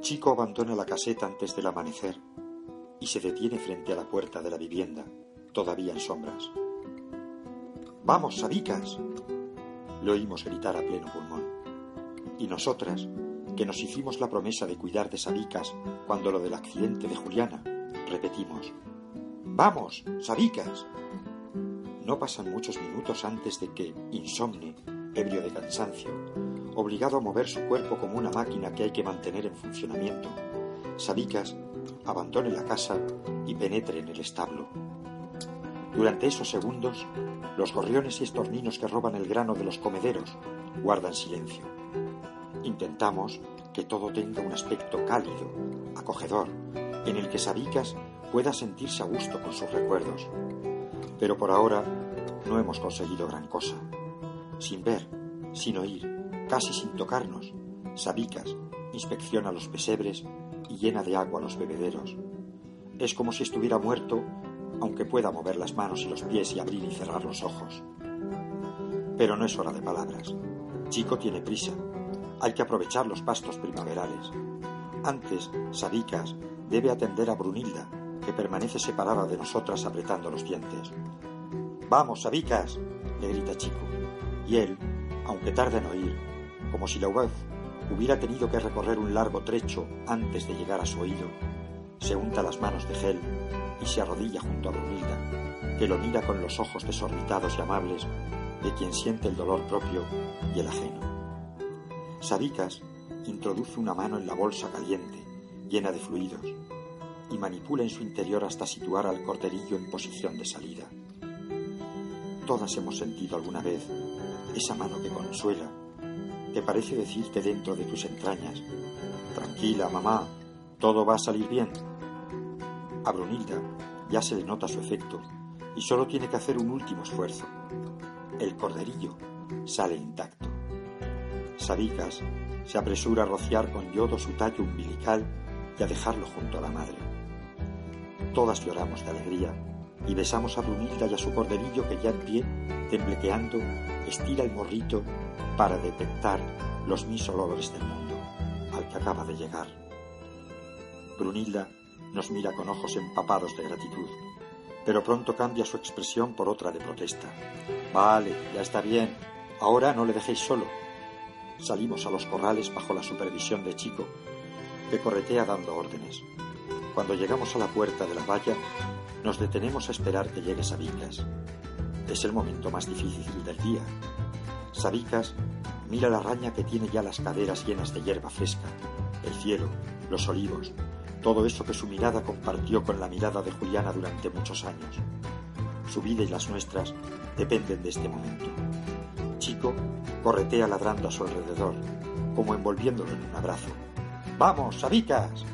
Chico abandona la caseta antes del amanecer y se detiene frente a la puerta de la vivienda, todavía en sombras. ¡Vamos, sabicas! Le oímos gritar a pleno pulmón. Y nosotras, que nos hicimos la promesa de cuidar de Sabicas cuando lo del accidente de Juliana, repetimos, ¡Vamos, Sabicas! No pasan muchos minutos antes de que, insomne, ebrio de cansancio, obligado a mover su cuerpo como una máquina que hay que mantener en funcionamiento, Sabicas abandone la casa y penetre en el establo. Durante esos segundos, los gorriones y estorninos que roban el grano de los comederos guardan silencio. Intentamos que todo tenga un aspecto cálido, acogedor, en el que Sabicas pueda sentirse a gusto con sus recuerdos. Pero por ahora no hemos conseguido gran cosa. Sin ver, sin oír, casi sin tocarnos, Sabicas inspecciona los pesebres y llena de agua los bebederos. Es como si estuviera muerto, aunque pueda mover las manos y los pies y abrir y cerrar los ojos. Pero no es hora de palabras. Chico tiene prisa. Hay que aprovechar los pastos primaverales. Antes, Sabicas debe atender a Brunilda, que permanece separada de nosotras apretando los dientes. Vamos, Sabicas, le grita Chico. Y él, aunque tarde en oír, como si la voz hubiera tenido que recorrer un largo trecho antes de llegar a su oído, se unta las manos de gel y se arrodilla junto a Brunilda, que lo mira con los ojos desorbitados y amables de quien siente el dolor propio y el ajeno. Sabicas introduce una mano en la bolsa caliente, llena de fluidos, y manipula en su interior hasta situar al corderillo en posición de salida. Todas hemos sentido alguna vez esa mano que consuela, que parece decirte dentro de tus entrañas, tranquila, mamá, todo va a salir bien. A Brunilda ya se le nota su efecto y solo tiene que hacer un último esfuerzo. El corderillo sale intacto. Sabicas se apresura a rociar con yodo su tallo umbilical y a dejarlo junto a la madre. Todas lloramos de alegría y besamos a Brunilda y a su corderillo que ya en pie, temblequeando, estira el morrito para detectar los mis olores del mundo al que acaba de llegar. Brunilda nos mira con ojos empapados de gratitud, pero pronto cambia su expresión por otra de protesta. Vale, ya está bien, ahora no le dejéis solo. Salimos a los corrales bajo la supervisión de Chico, que corretea dando órdenes. Cuando llegamos a la puerta de la valla, nos detenemos a esperar que llegue Sabicas. Es el momento más difícil del día. Sabicas mira la raña que tiene ya las caderas llenas de hierba fresca, el cielo, los olivos, todo eso que su mirada compartió con la mirada de Juliana durante muchos años. Su vida y las nuestras dependen de este momento. Chico corretea ladrando a su alrededor, como envolviéndolo en un abrazo. ¡Vamos, Sabicas!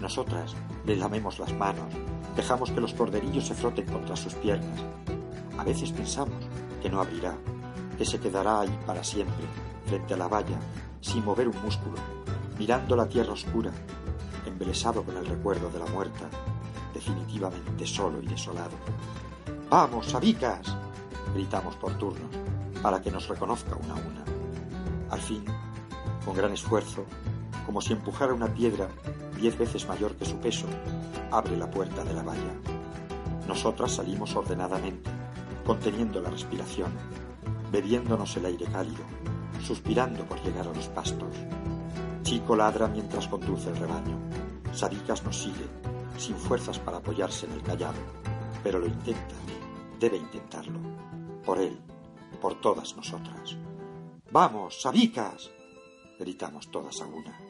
Nosotras le lamemos las manos, dejamos que los corderillos se froten contra sus piernas. A veces pensamos que no abrirá, que se quedará ahí para siempre, frente a la valla, sin mover un músculo, mirando la tierra oscura, embelesado con el recuerdo de la muerta, definitivamente solo y desolado. ¡Vamos, sabicas! gritamos por turnos, para que nos reconozca una a una. Al fin, con gran esfuerzo, como si empujara una piedra diez veces mayor que su peso, abre la puerta de la valla. Nosotras salimos ordenadamente, conteniendo la respiración, bebiéndonos el aire cálido, suspirando por llegar a los pastos. Chico ladra mientras conduce el rebaño. Sabicas nos sigue, sin fuerzas para apoyarse en el callado, pero lo intenta, debe intentarlo. Por él, por todas nosotras. ¡Vamos, Sabicas! gritamos todas a una.